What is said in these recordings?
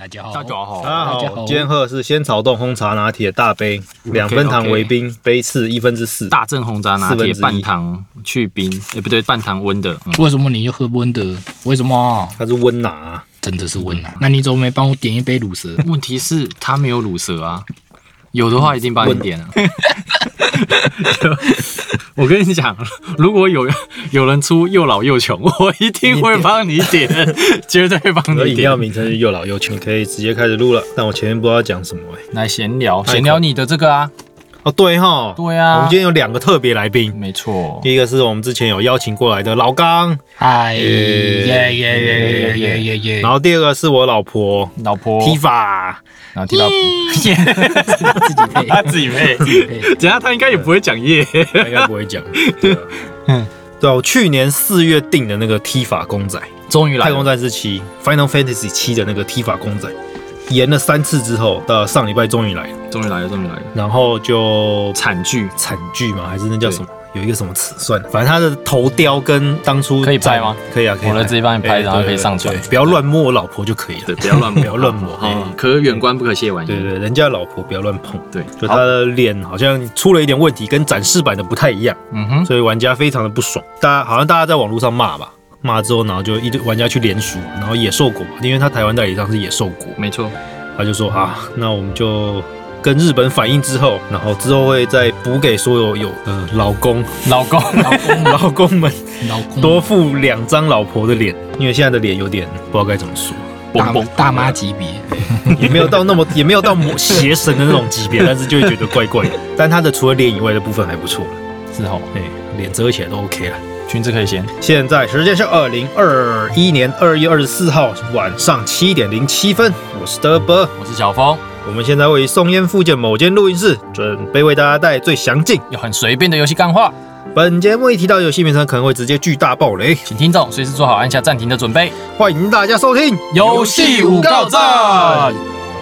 大家好，大家好，大家好好，今天喝的是仙草冻红茶拿铁大杯，两分糖为冰，杯次一分之四。大正红茶拿铁半糖去冰，哎、不对，半糖温的。嗯为什么你又喝温的？为什么？它是温拿啊，真的是温拿！那你怎么没帮我点一杯乳蛇？问题是它没有乳蛇啊，有的话一定帮你点了。我跟你讲，如果有有人出又老又穷，我一定会帮你点，绝对帮你我的饮料。名称是又老又穷，可以直接开始录了。但我前面不知道讲什么哎、来闲聊，太闲聊你的这个啊，哦，对哈，对啊。我们今天有两个特别来宾，没错，第一个是我们之前有邀请过来的老刚，嗨耶耶耶耶耶耶耶！然后第二个是我老婆老婆。Tifa，然后提到自己配，他自己配，自己配。等下他应该也不会讲耶。他应该不会讲。嗯。对啊，我去年四月订的那个 Tifa 公仔，终于来太空了，战士七 Final Fantasy 七的那个 Tifa 公仔，延了三次之后，到上礼拜终于来了，终于来了，终于来了，然后就惨剧惨剧嘛，还是那叫什么？有一个什么词算了，反正他的头雕跟当初可以拍吗？可以啊，可以。我来直接帮你拍哎然后可以上传不要乱摸我老婆就可以了。对，不要乱 不要乱摸嗯，可远观不可亵玩焉。对对，人家老婆不要乱碰。对，就他的脸好像出了一点问题，跟展示版的不太一样，嗯哼，所以玩家非常的不爽。大家好像大家在网络上骂吧，骂之后，然后就一堆玩家去联署，然后野兽国嘛，因为他台湾代理商是野兽国，没错，他就说啊，那我们就跟日本反映之后，然后之后会再补给所有有呃老公老公，老公，老公们老公，多付两张老婆的脸，因为现在的脸有点不知道该怎么说，大大妈级别，也没有到那么也没有到魔邪神的那种级别，但是就会觉得怪怪的。但他的除了脸以外的部分还不错了，是哦，哎，脸遮起来都 OK 了。裙子可以先，现在时间是二零二一年二月二十四号晚上七点零七分，我是德伯。我是小峰，我们现在位于松烟附近某间录音室，准备为大家带来最详尽。又很随便的游戏干话，本节目一提到游戏名称，可能会直接巨大爆雷，请听众随时做好按下暂停的准备。欢迎大家收听游戏五告站，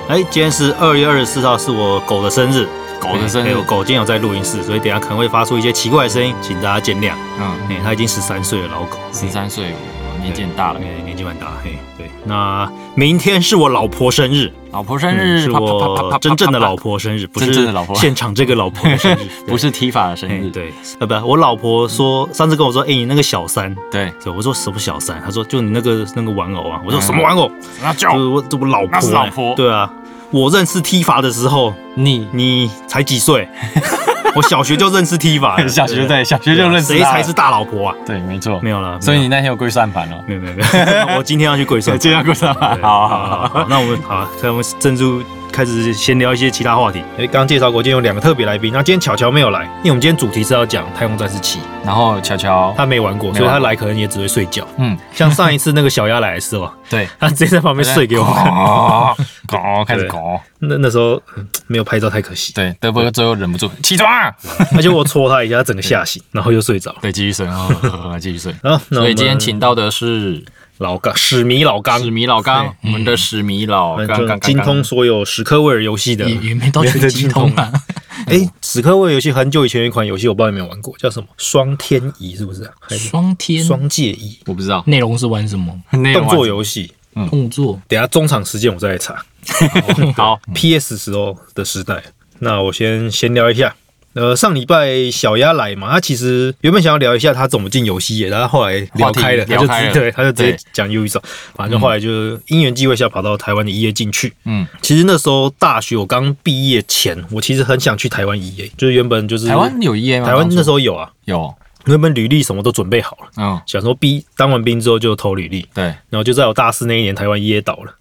哎，今天是二月二十四号，是我狗的生日。狗的生日哎我，狗今天有在录音室，所以等下可能会发出一些奇怪的声音，请大家见谅。嗯，哎，它已经十三岁了，老狗，十三岁，年纪很大了。哎，年纪蛮大。嘿，对，那明天是我老婆生日，老婆生嗯日，是我真正的老，婆生日，不是现场这个老婆的生日，不是 Tifa 的生日，对，呃，不，我老婆说上次跟我说，哎，你那个小三，对，对，我说什么小三？她说就你那个那个玩偶啊，我说什么玩偶？那叫我这我老婆、老婆对啊，我认识踢法的时候，你。你才几岁？我小学就认识踢法了，小学对小学就认识谁才是大老婆啊？对，没错，没有了，所以你那天有跪算盘哦。没有没有没有，我今天要去跪算，今天要跪算盘。对好好好那我们好，那我们正式开始闲聊一些其他话题。哎，刚刚介绍过，今天有两个特别来宾，那今天巧巧没有来，因为我们今天主题是要讲《太空战士七》，然后巧巧，他没玩过，所以他来可能也只会睡觉。嗯，像上一次那个小鸭来的时候，对，他直接在旁边睡给我 看。搞搞 开始对搞，那那时候嗯没有拍照太可惜，对，德伯最后忍不住起床，而且我戳他一下，他整个吓醒，然后又睡着了。对，继续睡啊，继续睡。好，那我们所以今天请到的是老刚史迷老刚，史迷老刚，我们的史迷老精通所有史科威尔游戏的也。也没到全精通啊。哎，史科威尔游戏很久以前有一款游戏，我不知道你有没有玩过，叫什么《双天仪》，是不是？双天双界仪？我不知道内容是玩什么？动作游戏。动作等下中场时间我再来查。好，PS 时候的时代，那我先闲聊一下。呃，上礼拜小鸭来嘛，他其实原本想要聊一下他怎么进游戏业，但他后来聊开了，聊开了。直对，他就直接对。讲 U 一手，反正后来就因缘际会下跑到台湾的 EA 进去。嗯，其实那时候大学我刚毕业前，我其实很想去台湾 EA，就是原本就是台湾有 EA 吗？台湾那时候候有啊，有，原本履历什么都准备好了，嗯，想说毕当完兵之后就投履历，对，然后就在我大四那一年，台湾 EA 倒了，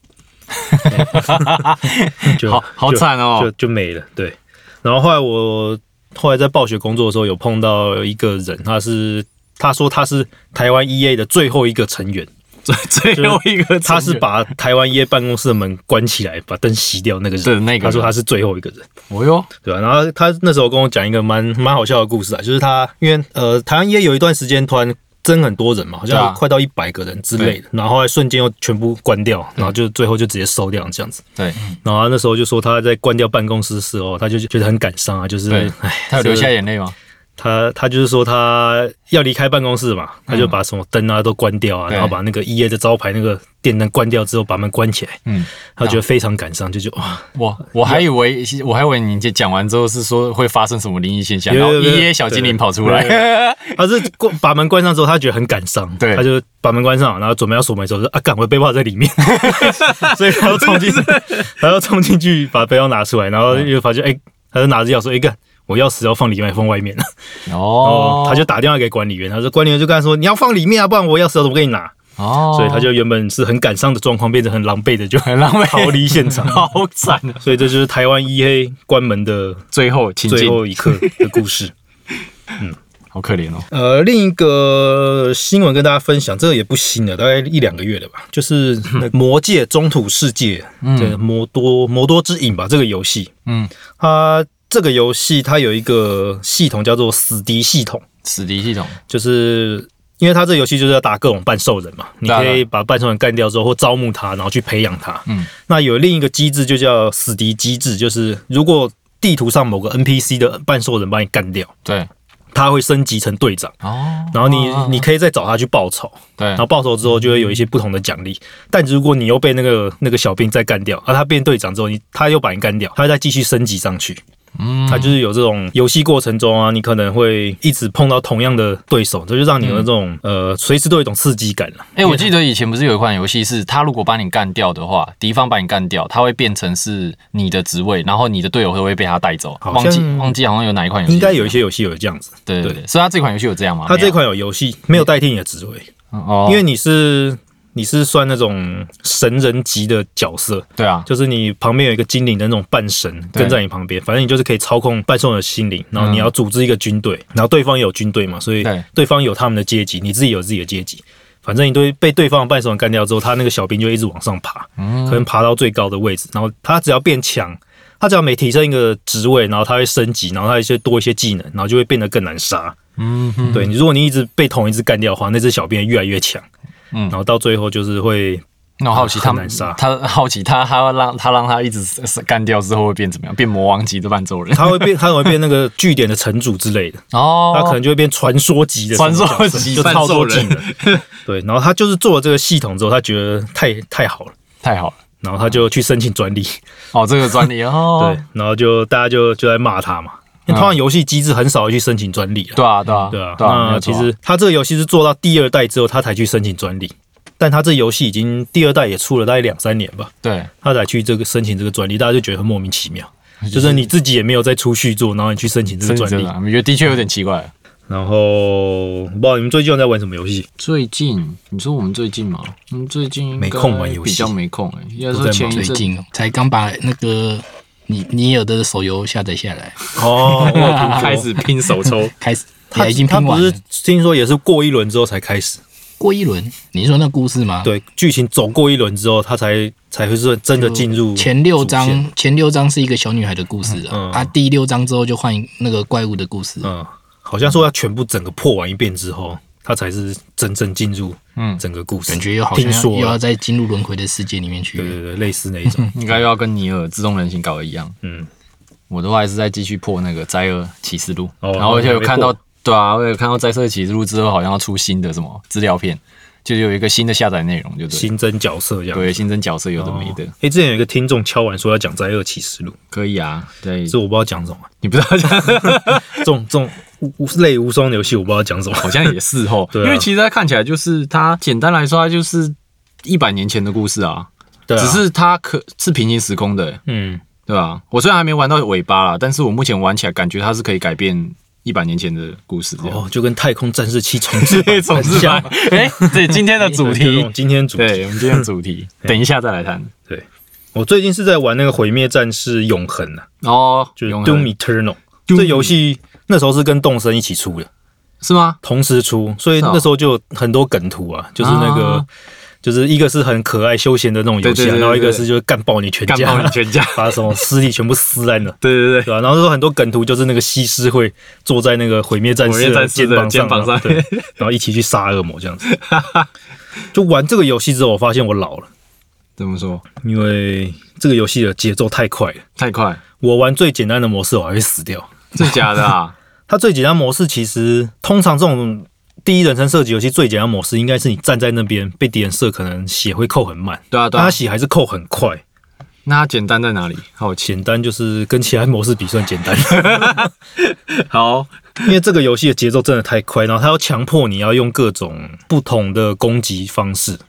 就好好就惨哦。就就没了。对，然后后来我后来在暴雪工作的时候，有碰到一个人，他是他说他是台湾 EA 的最后一个成员，最最后一个他是把台湾 EA 办公室的门关起来，把灯熄掉那个人。对那个他说他是最后一个人，哦哟，对吧、然后他那时候跟我讲一个蛮蛮好笑的故事啊，就是他因为呃台湾 EA 有一段时间突然增很多人嘛，好像快到一百个人之类的，然后后来瞬间又全部关掉，然后就最后就直接收掉这样子。对，然后他那时候就说他在关掉办公室的时候，他就觉得很感伤啊，就是他有流下眼泪吗？他他就是说他要离开办公室嘛，他就把什么灯啊都关掉啊，对然后把那个 E A 的招牌那个电灯关掉之后，把门关起来，嗯，他觉得非常感伤，就就哇，我我还以为我还以为你讲完之后是说会发生什么灵异现象，然后一夜小精灵跑出来，他是关把门关上之后，他觉得很感伤，对。他就把门关上，然后准备要锁门的时候，说啊，干，我的背包在里面，所以他要冲进去，他要冲进去把背包拿出来，然后又发现，哎、他就拿着钥匙，哎、干，我钥匙要放里面，还放外面，然哦他就打电话给管理员，他说管理员就跟他说，你要放里面啊，不然我钥匙要怎么给你拿？哦，所以他就原本是很感伤的状况，变成很狼狈的，就很狼狈。逃离现场。好惨啊！所以这就是台湾一黑关门的最后情最后一刻的故事。嗯好可怜哦，呃，另一个新闻跟大家分享，这个也不新了，大概一两个月了吧，就是《魔界中土世界》这个魔多魔多之影吧，这个游戏，嗯，它这个游戏它有一个系统叫做死敌系统，死敌系统，就是。因为它这个游戏就是要打各种半兽人嘛，你可以把半兽人干掉之后，或招募他，然后去培养他。嗯，那有另一个机制就叫死敌机制，就是如果地图上某个 NPC 的半兽人把你干掉，对，他会升级成队长，哦，然后你你可以再找他去报仇，对然后报仇之后就会有一些不同的奖励。但如果你又被那个那个小兵再干掉，而他变队长之后，你他又把你干掉，他会再继续升级上去。嗯，他就是有这种游戏过程中啊，你可能会一直碰到同样的对手，这就让你有这种、呃随时都有一种刺激感了。哎、我记得以前不是有一款游戏，是他如果把你干掉的话，敌方把你干掉，他会变成是你的职位，然后你的队友会会被他带走。忘记忘记好像有哪一款游戏，应该有一些游戏有这样子，对对对，所以他这款游戏有这样吗？他这款有游戏没有代替你的职位，哦，因为你是你是算那种神人级的角色，对啊，就是你旁边有一个精灵的那种半神跟在你旁边，反正你就是可以操控半兽人的心灵，然后你要组织一个军队，然后对方也有军队嘛，所以对。对方有他们的阶级，你自己有自己的阶级。反正你都被对方的半兽人干掉之后，他那个小兵就一直往上爬，嗯。可能爬到最高的位置，然后他只要变强，他只要每提升一个职位，然后他会升级，然后他一些多一些技能，然后就会变得更难杀。嗯，对你，如果你一直被同一只干掉的话，那只小兵越来越强，嗯然后到最后就是会那我好奇他他好奇他他要让他让他一直干掉之后会变怎么样？变魔王级的伴奏人他会变，他会变那个据点的城主之类的。哦他可能就会变传说级的传说级 就超多技半兽人能。对，然后他就是做了这个系统之后，他觉得太太好了，太好了然后他就去申请专利。哦，这个专利哦，对，然后就大家就就在骂他嘛。因为通常游戏机制很少会去申请专利了。对啊对啊对啊，对啊，那其实他这个游戏是做到第二代之后，他才去申请专利。但他这游戏已经第二代也出了大概两三年吧，对他才去这个申请这个专利，大家就觉得很莫名其妙。就是你自己也没有再出续作，然后你去申请这个专利我觉得的确有点奇怪。然后不知道你们最近在玩什么游戏？最近你说我们最近吗？我们最近没空玩游戏比较没空哎、应该说前一阵最近才刚把那个你你有的手游下载下来，哦，开始拼手抽，开始他已经他不是拼完了。听说也是过一轮之后才开始，过一轮，你是说那故事吗？，对，剧情走过一轮之后，他才才会是真的进入前六章前六章是一个小女孩的故事啊，第六章之后就换那个怪物的故事。嗯，好像说要全部整个破完一遍之后，他才是真正进入嗯，整个故事。感觉又好像听说又要再进入轮回的世界里面去对。对对，类似那一种。应该又要跟尼尔自动人形搞的一样。嗯，我的话还是在继续破那个灾厄启示录，哦然后而且有看到，对啊，我有看到灾厄启示录之后好像要出新的什么资料片，就有一个新的下载内容，就对，新增角色这样。对，新增角色有的哦没的，诶，之前有一个听众敲完说要讲《灾厄启示录可以啊，对》，，这我不知道讲什么。你不知道讲，这种这种类无双的游戏，我不知道讲什么。好像也是哦，因为其实它看起来就是它简单来说，它就是一百年前的故事啊，对啊，只是它可是平行时空的，嗯，对吧？我虽然还没玩到尾巴啦，但是我目前玩起来感觉它是可以改变一百年前的故事。哦，就跟太空战士七重置版总之很像。吧，哎，对，今天的主题，今天主题。对我们今天的主题，等一下再来谈。对。我最近是在玩那个《毁灭战士永恒》啊，哦，就是永 Doom Eternal。这游戏那时候是跟动森一起出的，是吗？同时出，所以那时候就很多梗图啊，就是那个啊。就是一个是很可爱休闲的那种游戏然后一个是就是干爆你全干家，爆你全家！把什么尸体全部撕烂了，对对对，对吧、然后那时候很多梗图就是那个西施会坐在那个毁灭战士的肩膀上，肩膀上对，然后一起去杀恶魔这样子。就玩这个游戏之后，我发现我老了，怎么说？因为这个游戏的节奏太快了。太快，我玩最简单的模式，我还会死掉。真假的啊？它最简单模式其实通常这种第一人称射击游戏最简单模式应该是你站在那边被敌人射，可能血会扣很慢，对啊，对啊但它。血还是扣很快。那它简单在哪里？好奇。简单就是跟其他模式比算简单，好，因为这个游戏的节奏真的太快，然后它要强迫你要用各种不同的攻击方式，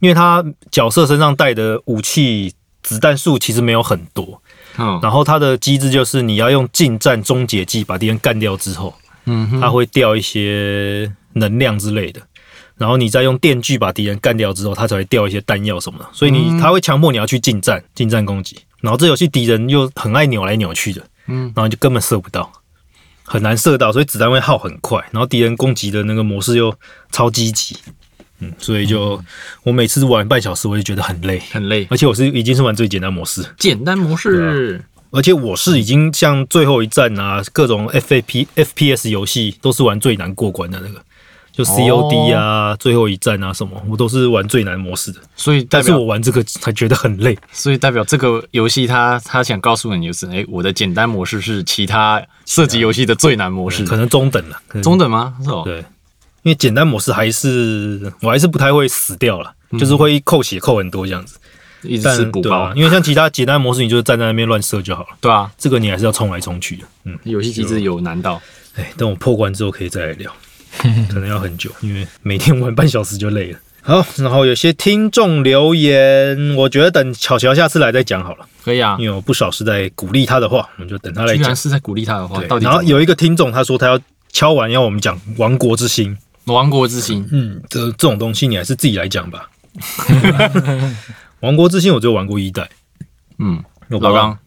因为它角色身上带的武器子弹数其实没有很多，嗯然后它的机制就是你要用近战终结技把敌人干掉之后，嗯，它会掉一些能量之类的。然后你再用电锯把敌人干掉之后，它才会掉一些弹药什么的，所以你它会强迫你要去近战、近战攻击。然后这游戏敌人又很爱扭来扭去的，嗯然后你就根本射不到，很难射到，所以子弹会耗很快。然后敌人攻击的那个模式又超积极，嗯，所以就我每次玩半小时我就觉得很累，很累。而且我是已经是玩最简单模式，简单模式，而且我是已经像最后一战啊，各种 F A P F P S 游戏都是玩最难过关的那个，就 C O D 啊、最后一战啊什么，我都是玩最难模式的。所以。代但是表我玩这个才觉得很累。所以代表这个游戏它它想告诉你就是，哎、我的简单模式是其他射击游戏的最难模式，可能中等了，中等吗？是哦，对，因为简单模式还是我还是不太会死掉了，就是会扣血扣很多这样子。一直但吃补包啊，，因为像其他简单模式，你就是站在那边乱射就好了。对啊，这个你还是要冲来冲去的。嗯，游戏机制有难到，哎，等我破关之后可以再来聊，可能要很久，因为每天玩半小时就累了。好，然后有些听众留言，我觉得等巧乔下次来再讲好了，可以啊。因为有不少是在鼓励他的话，我们就等他来讲居然。是在鼓励他的话，对到，底然后有一个听众他说他要敲完要我们讲《亡国之心》，亡国之心，嗯，这这种东西你还是自己来讲吧。亡国之心我只有玩过一代，嗯，老刚。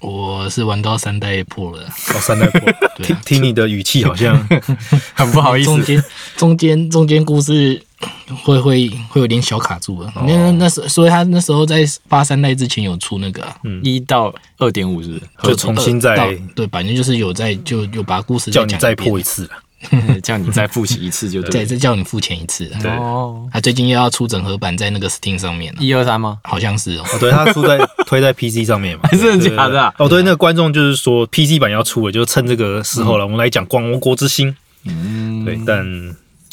我是玩到三代破了，哦三代破，对啊，听听你的语气好像 很不好意思，中间中间中间故事会会会有点小卡住了。那、那时所以他那时候在发三代之前有出那个。啊、一到二点五是不就重新到再对，反正就是有在就有把故事叫你再讲一遍。破一次了。是叫你再复习一次就再对。再叫你付钱一次啊。对哦，他最近又要出整合版在那个 Steam 上面了，一二三吗？好像是哦。哦，对，他出在 推在 PC 上面嘛，还 是真的假的啊对对对哦，对，那个观众就是说 PC 版要出了，就趁这个时候了，我们来讲《光王国之心》。嗯，对，但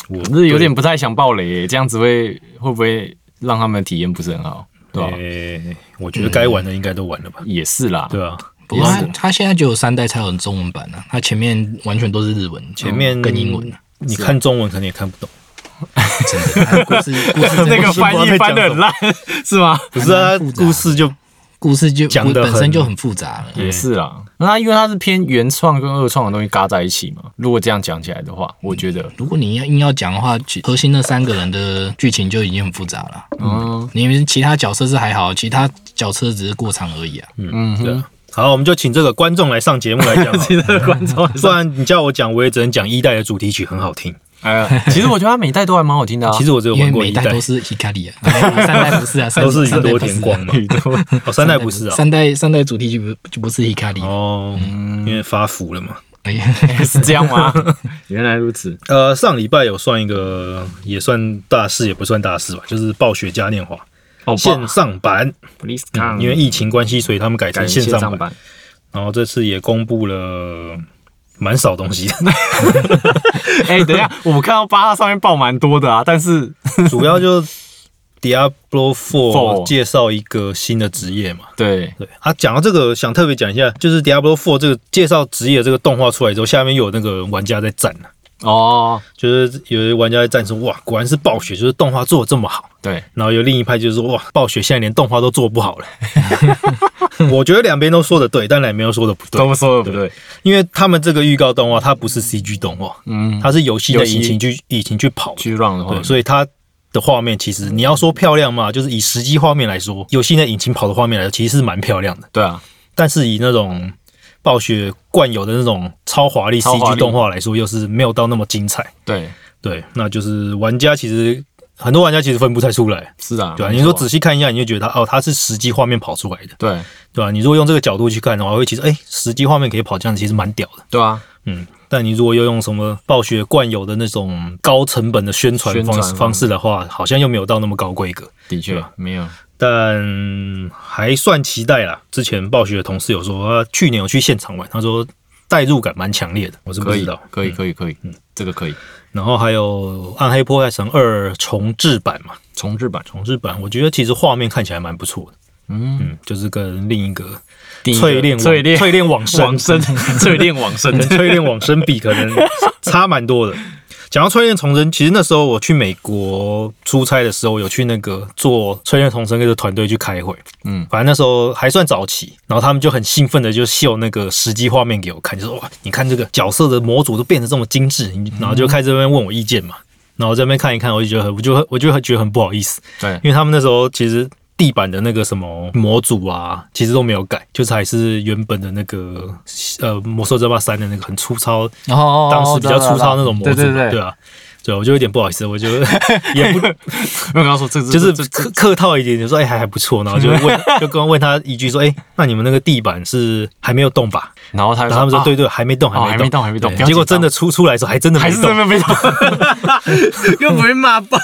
我不是有点不太想爆雷耶，这样子会会不会让他们体验不是很好？对吧？诶，我觉得该玩的应该都玩了吧，也是啦，对啊，不过他他现在只有三代才有中文版啊，他前面完全都是日文，前面跟英文啊，你看中文可能也看不懂。真的。他故事 那个翻译翻的很烂，是吗？不是啊故事就故事就讲的本身就很复杂了。也是啦，那它因为它是偏原创跟二创的东西嘎在一起嘛。如果这样讲起来的话，我觉得，如果你要硬要讲的话，其核心那三个人的剧情就已经很复杂了。嗯你们其他角色是还好，其他角色只是过场而已啊。嗯哼。好，我们就请这个观众来上节目来讲好了，其他的观众，不然你叫我讲，我也只能讲一代的主题曲很好听。哎呀，其实我觉得它每代都还蛮好听的啊。其实我只有玩过一代每 代 都，是 Hikari 啊，三代不是啊，三都是宇多三代不是啊田光嘛。哦，三代不是啊。三代三代主题曲不就不是 Hikari？哦，因为发福了嘛。哎呀，是这样吗？原来如此。呃，上礼拜有算一个，也算大事，也不算大事吧，就是暴雪嘉年华哦线上版。因为疫情关系，所以他们改改成成线上版。然后这次也公布了蛮少东西的，哎，等一下，我看到巴拉上面报蛮多的啊，但是 主要就 Diablo Four Four 介绍一个新的职业嘛。对，对啊，讲到这个，想特别讲一下，就是 Diablo Four 这个介绍职业这个动画出来之后，下面又有那个玩家在赞了，哦，就是有些玩家在赞说，哇，果然是暴雪，就是动画做的这么好。对，然后有另一派就是说，哇，暴雪现在连动画都做不好了。我觉得两边都说的对，但两边都说的不对，都说的不对，因为他们这个预告动画它不是 CG 动画，嗯，它是游戏的引擎去引擎去跑，去 run 的话。对，，所以它的画面其实你要说漂亮嘛，就是以实际画面来说，游戏的引擎跑的画面来说，其实是蛮漂亮的。对啊，但是以那种暴雪惯有的那种超华丽 CG 动画来说，又是没有到那么精彩。对，对，那就是玩家其实很多玩家其实分不太出来，是啊，对啊、你说仔细看一下，你就觉得它哦，它是实际画面跑出来的，对。对吧、你如果用这个角度去看的话，会其实哎，实际画面可以跑这样子，其实蛮屌的。对啊，嗯，但你如果又用什么暴雪惯有的那种高成本的宣传宣传方式。方式的话，好像又没有到那么高规格。的确没有，但还算期待啦。之前暴雪的同事有说，他去年有去现场玩，他说代入感蛮强烈的，我是不可以知道。，可以，可以，可以，嗯，这个可以。然后还有《暗黑破坏神二》重置版。嘛，重置版，重置版我觉得其实画面看起来蛮不错的，嗯，嗯，就是跟另一个第一个淬炼淬炼淬炼往生。往生，淬炼往生，淬炼往生比可能差蛮多的。讲到淬炼重生，其实那时候我去美国出差的时候，有去那个做淬炼重生那个团队去开会。嗯，反正那时候还算早期，然后他们就很兴奋的就秀那个实际画面给我看，就说哇，你看这个角色的模组都变得这么精致，然后就开始在那边问我意见嘛。然后在那边看一看，我就觉得很，我就我就觉得很不好意思，对，因为他们那时候其实地板的那个什么模组啊，其实都没有改，就是还是原本的那个呃魔兽争霸三的那个很粗糙，当时比较粗糙那种模组，对对对，对啊，对，我就有点不好意思，我就 也不没有跟他说就是客客套一点，就说哎还还不错，然后就问 就刚问他一句说，哎，那你们那个地板是还没有动吧？然后他然后他们说啊对对，还没动，哦还没没动还没动结果真的出出来的时候，还真的没动。还是真，的没动，又不会骂爆，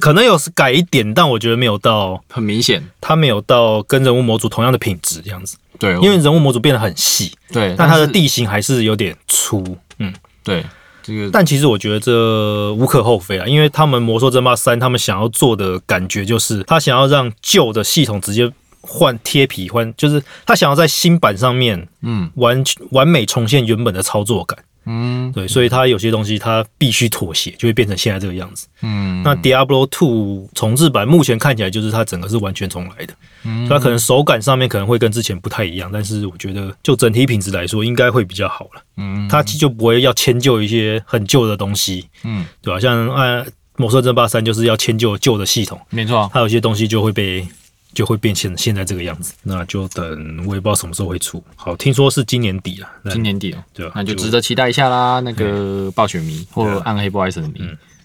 可能有是改一点，但我觉得没有到，很明显，它没有到跟人物模组同样的品质这样子，对，因为人物模组变得很细，对，但它的地形还是有点粗，嗯。对这个但其实我觉得这无可厚非啊，因为他们《魔兽争霸三》他们想要做的感觉就是，他想要让旧的系统直接换贴皮换，就是他想要在新版上面嗯完完美重现原本的操作感。嗯。对，所以它有些东西它必须妥协，就会变成现在这个样子。嗯，那 Diablo Two 重置版目前看起来就是它整个是完全重来的，嗯。它可能手感上面可能会跟之前不太一样，但是我觉得就整体品质来说应该会比较好了。嗯。它就不会要迁就一些很旧的东西，嗯。对吧、像呃《魔兽争霸三》就是要迁就旧的系统，没错，它有些东西就会被就会变现现在这个样子。那就等我也不知道什么时候会出。好，听说是今年底了，那今年底哦，对吧、那就值得期待一下啦。那个暴雪迷或暗黑破坏神迷，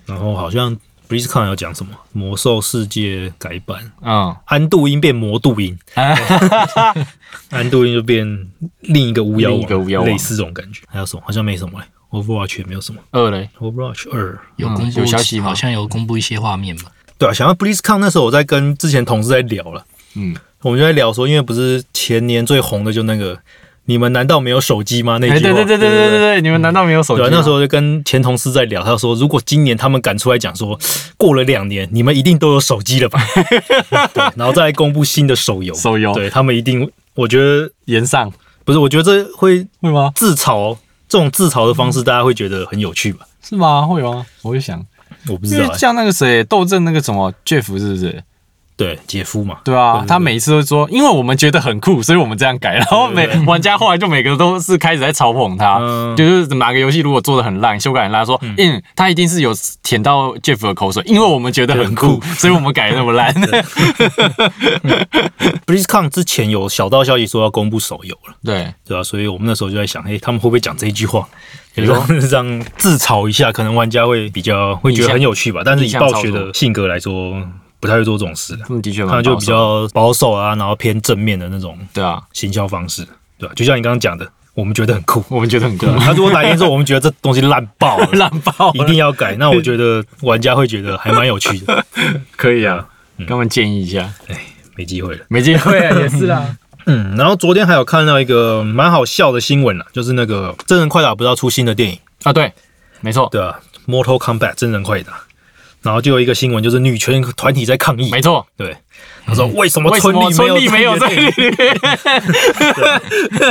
然后好像 BlizzCon 要讲什么魔兽世界改版，嗯，安度因变魔度因，安度因就变另一个巫妖另一个巫妖王，类似这种感觉。还有什么？好像没什么嘞。Overwatch 也没有什么。二嘞，Overwatch 二，嗯有公布有消息吗好像有公布一些画面吧？对啊，想要 please come 那时候我在跟之前同事在聊了，嗯，我们就在聊说，因为不是前年最红的就那个，你们难道没有手机吗？那句对对对对对对对，你们难道没有手机？那时候就跟前同事在聊，他说如果今年他们敢出来讲说，过了两年你们一定都有手机了，对，然后再公布新的手游，手游，对他们一定，我觉得延上不是，我觉得这会会吗？自嘲这种自嘲的方式，大家会觉得很有趣吧？是吗？会吗？我就想。我不知道欸，像那个谁，斗争那个什么 Jeff 是不是？对，姐夫嘛，对啊，他每次都说，因为我们觉得很酷，所以我们这样改。然后每玩家后来就每个都是开始在嘲讽他，嗯。就是哪个游戏如果做的很烂，修改很烂，说嗯，他一定是有舔到 Jeff 的口水，因为我们觉得很酷，所以我们改的那么烂。BlizzCon 之前有小道消息说要公布手游了。对，对啊、所以我们那时候就在想，诶，他们会不会讲这一句话，比如让让自嘲一下，可能玩家会比较会觉得很有趣吧。但是以暴雪的性格来说，不太会做这种事，他们的确他们就比较保守啊，然后偏正面的那种对啊，行销方式，对吧、就像你刚刚讲的，我们觉得很酷，我们觉得很酷。他如果哪天说我们觉得这东西烂爆了，烂爆一定要改，那我觉得玩家会觉得还蛮有趣的。可以啊，跟他们建议一下，哎没机会了。没机会啊，也是啊。嗯，然后昨天还有看到一个蛮好笑的新闻了，就是那个真人快打不知道出新的电影。啊，对，没错，对啊，Mortal Kombat 真人快打，然后就有一个新闻，就是女权团体在抗议，没错。对，他说为什么村里村里没有在里里面？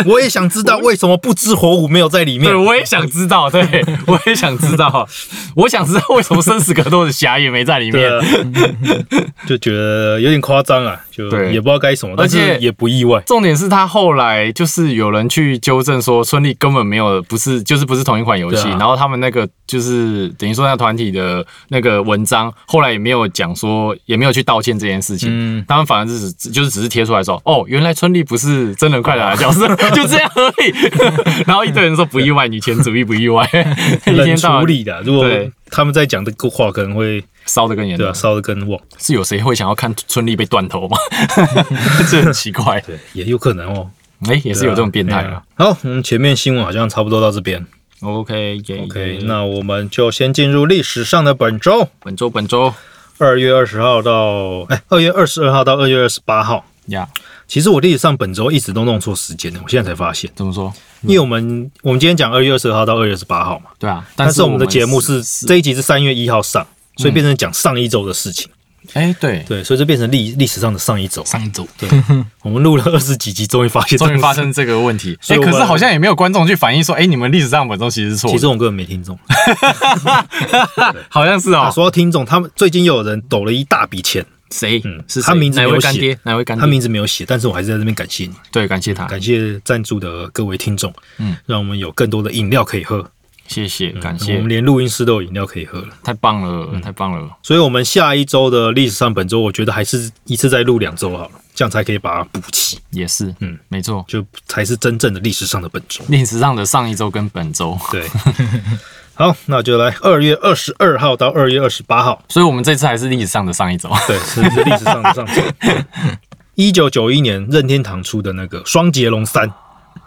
我也想知道为什么不知火舞没有在里面对，。我也想知道，对我也想知道，我想知道为什么生死格斗的侠也没在里面。就觉得有点夸张啊，就对也不知道该什么，但而且也不意外。重点是他后来就是有人去纠正说，春丽根本没有不是就是不是同一款游戏，啊然后他们那个就是等于说那团体的那个文章后来也没有讲说，也没有去道歉这件事情，嗯他们反而是只就是只是贴出来说，哦，原来春丽不是真人快打的角色，就这样而已。然后一堆人说不意外，女权主义不意外，一冷天到晚处理的，如果他们在讲这个话，可能会烧的更严重对啊，。烧得更旺。是有谁会想要看春丽被断头吗？这很奇怪。对，也有可能哦。哎、也是有这种变态啊啊。。好，嗯，前面新闻好像差不多到这边。OK OK，那我们就先进入历史上的本周。本周本周二月二十号到哎，二月二十二号到二月二十八号，呀，其实我历史上本周一直都弄错时间的，我现在才发现，怎么说？因为我们我们今天讲二月二十号到二月二十八号嘛，对啊，但是我们的节目是是这一集是三月一号上，所以变成讲上一周的事情。哎，对，对，所以就变成历历史上的上一周。上一周对，我们录了二十几集，终于发现终于。发生这个问题。哎，所以可是好像也没有观众去反映说，哎，你们历史上本周其实是错的，其实我们根本没听众。好像是啊，哦。说到听众，他们最近又有人抖了一大笔钱，谁？嗯是他名字哪没有写位干爹？哪位干爹？他名字没有写，但是我还是在这边感谢你，对，感谢他，感谢赞助的各位听众，嗯，让我们有更多的饮料可以喝。谢谢，感谢我们，连录音师都有饮料可以喝了。太棒了，太棒了。所以，我们下一周的历史上本周，我觉得还是一次再录两周好了，这样才可以把它补齐，也是，嗯嗯，没错，就才是真正的历史上的本周。历史上的上一周跟本周，对，好，那就来二月二十二号到二月二十八号，所以我们这次还是历史上的上一周。对，是是历史上的上周。一九九一年任天堂出的那个《双截龙三》，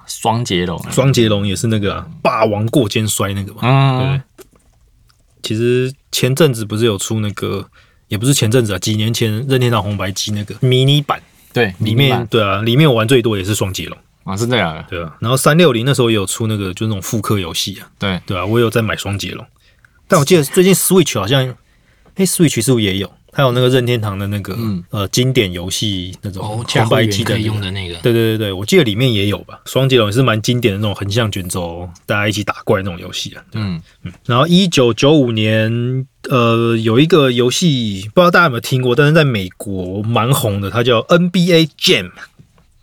双截龙，双截龙也是那个啊、霸王过肩摔那个嘛。嗯，对其实前阵子不是有出那个，也不是前阵子啊，几年前任天堂红白机那个迷你版，对，里面对啊，里面我玩最多也是双截龙，啊是这样的，对啊。然后三六零那时候也有出那个，就那种复刻游戏啊，对，对啊，我也有在买双截龙，但我记得最近 Switch 好像，哎，Switch 是不是也有？它有那个任天堂的那个、嗯。呃经典游戏那种红白机的那个。用的那个，对对对对，我记得里面也有吧。双截龙也是蛮经典的那种横向卷轴，大家一起打怪那种游戏啊。嗯，然后一九九五年，呃，有一个游戏不知道大家有没有听过，但是在美国蛮红的，它叫 NBA Jam，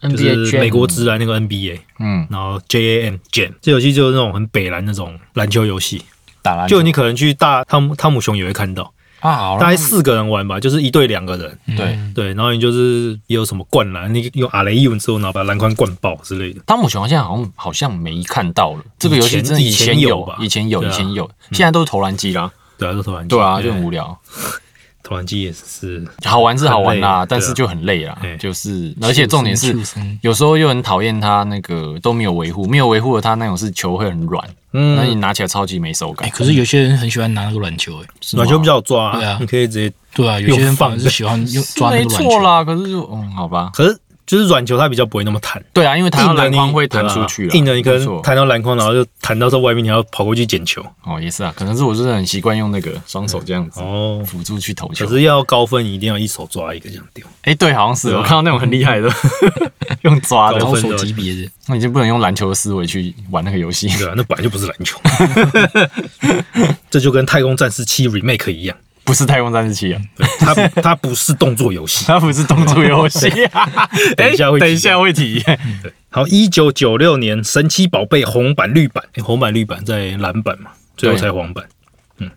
就是美国直男那个 NBA，嗯，然后 J A M Jam 这游戏就是那种很北蓝那种篮球游戏，打篮球。就你可能去大汤姆汤姆熊也会看到，啊，大概四个人玩吧，就是一队两个人，对，对，然后你就是也有什么灌篮，你用阿雷用之后，然后把篮筐灌爆之类的。汤姆熊现在好像好像没看到了，这个游戏真的以前有前有吧以前有，啊。以前有，现在都是投篮机啦，对啊，都投篮机，对啊，就很无聊。投篮机也是，好玩是好玩啦，但是就很累啦对，就是而且重点是有时候又很讨厌它那个都没有维护，没有维护的它那种是球会很软，那你嗯，拿起来超级没手感。哎，。可是有些人很喜欢拿那个软球，哎，软球比较好抓、对啊。你可以直接，对啊，有些人反而是喜欢用抓那没个软球，错啦，可是就嗯，好吧，可是就是软球它比较不会那么弹，对啊，因为弹到篮筐会弹出去啦硬的你可能弹到篮筐，然后就弹到这外面，你还要跑过去捡球。哦，也是啊，可能是我就是很习惯用那个双手这样子哦，辅助去投球可。是要高分，你一定要一手抓一个这样丢。哎，对，好像是啊我看到那种很厉害的，用抓的高，手分级别的，那已经不能用篮球的思维去玩那个游戏。对啊，那本来就不是篮球。这就跟《太空战士七 Remake》一样，不是太空战士七啊，对它它不是动作游戏。它不是动作游戏啊。等一下会等一下会提。好，一九九六年《神奇宝贝》红版、绿版，红版、绿版在蓝版嘛，最后才黄版，嗯。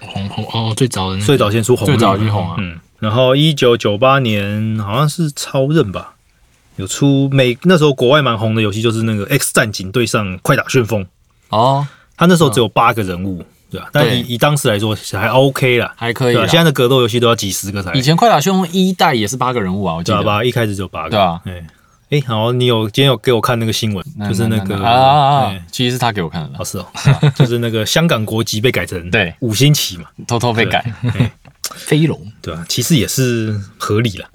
红红哦，最早的最早先出红。最早嘛就红啊。嗯，然后一九九八年好像是超任吧，有出美那时候国外蛮红的游戏，就是那个《X 战警对上快打旋风》，哦，他那时候只有八个人物，对吧、但以以当时来说还 OK 啦，还可以啦。现在的格斗游戏都要几十个才，以前快打旋风一代也是八个人物啊，我记得。对吧？一开始就八个，对啊哎哎，好，你有今天有给我看那个新闻，就是那个啊啊啊哎！其实是他给我看的哦，是哦 就是那个香港国籍被改成对五星旗嘛，偷偷被改。飞龙，对啊，其实也是合理了。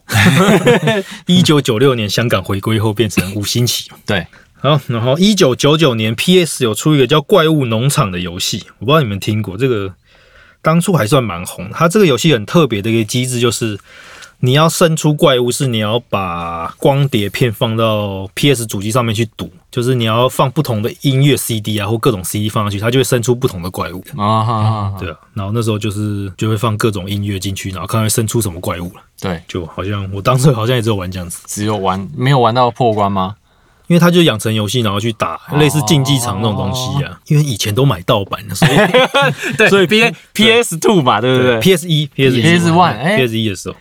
一九九六年香港回归后变成五星旗嘛。对，好，然后一九九九年 PS 有出一个叫《怪物农场》的游戏，我不知道你们听过这个，当初还算蛮红。它这个游戏很特别的一个机制就是。你要生出怪物，是你要把光碟片放到 PS 主机上面去读，就是你要放不同的音乐 CD 啊，或各种 CD 放上去，它就会生出不同的怪物。啊哈哈，对啊，然后那时候就是就会放各种音乐进去，然后看会生出什么怪物了。对，就好像我当时好像也只有玩这样子，只有玩没有玩到破关吗？因为它就养成游戏，然后去打类似竞技场那种东西啊。因为以前都买盗版的，所以 对，所以 P PS Two 嘛，对不对？PS 一、PS 一、PS One，哎 PS 一的时候，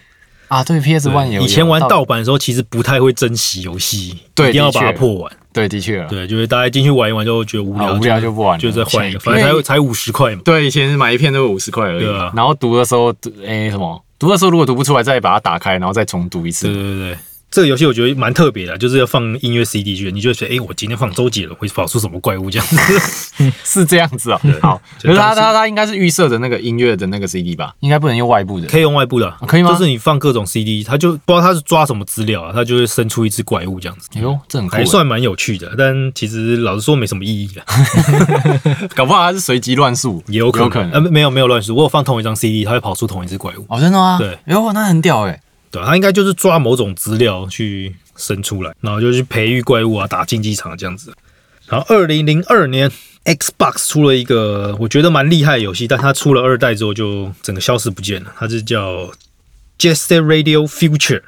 啊，对 PS One 有以前玩有盗版的时候，其实不太会珍惜游戏，对一定要把它破完。对，的确了。对，就是大家进去玩一玩就觉得无聊，啊无聊就不玩了就再换一个，反正才才五十块嘛。对，以前买一片都有五十块而已。然后读的时候，读哎、什么？读的时候如果读不出来，再把它打开，然后再重读一次对。对对对，这个游戏我觉得蛮特别的，就是要放音乐 CD 去，你就会觉得，哎、我今天放周杰伦会跑出什么怪物这样子。是这样子哦。好，可就是他他他应该是预设的那个音乐的那个 CD 吧？应该不能用外部的。可以用外部的啊、可以吗就是你放各种 CD，他就不知道他是抓什么资料啊，他就会生出一只怪物这样子。哎呦，这很还算蛮有趣的，但其实老实说没什么意义的，搞不好他是随机乱数，也有可能。呃，没有没有乱数，我有放同一张 CD，他会跑出同一只怪物。哦，真的吗？对哎呦，那很屌哎。对啊，它应该就是抓某种资料去生出来，然后就去培育怪物啊，打竞技场这样子。然后二零零二年，Xbox 出了一个我觉得蛮厉害的游戏，但它出了二代之后就整个消失不见了。它是叫 Jet Set Radio Future，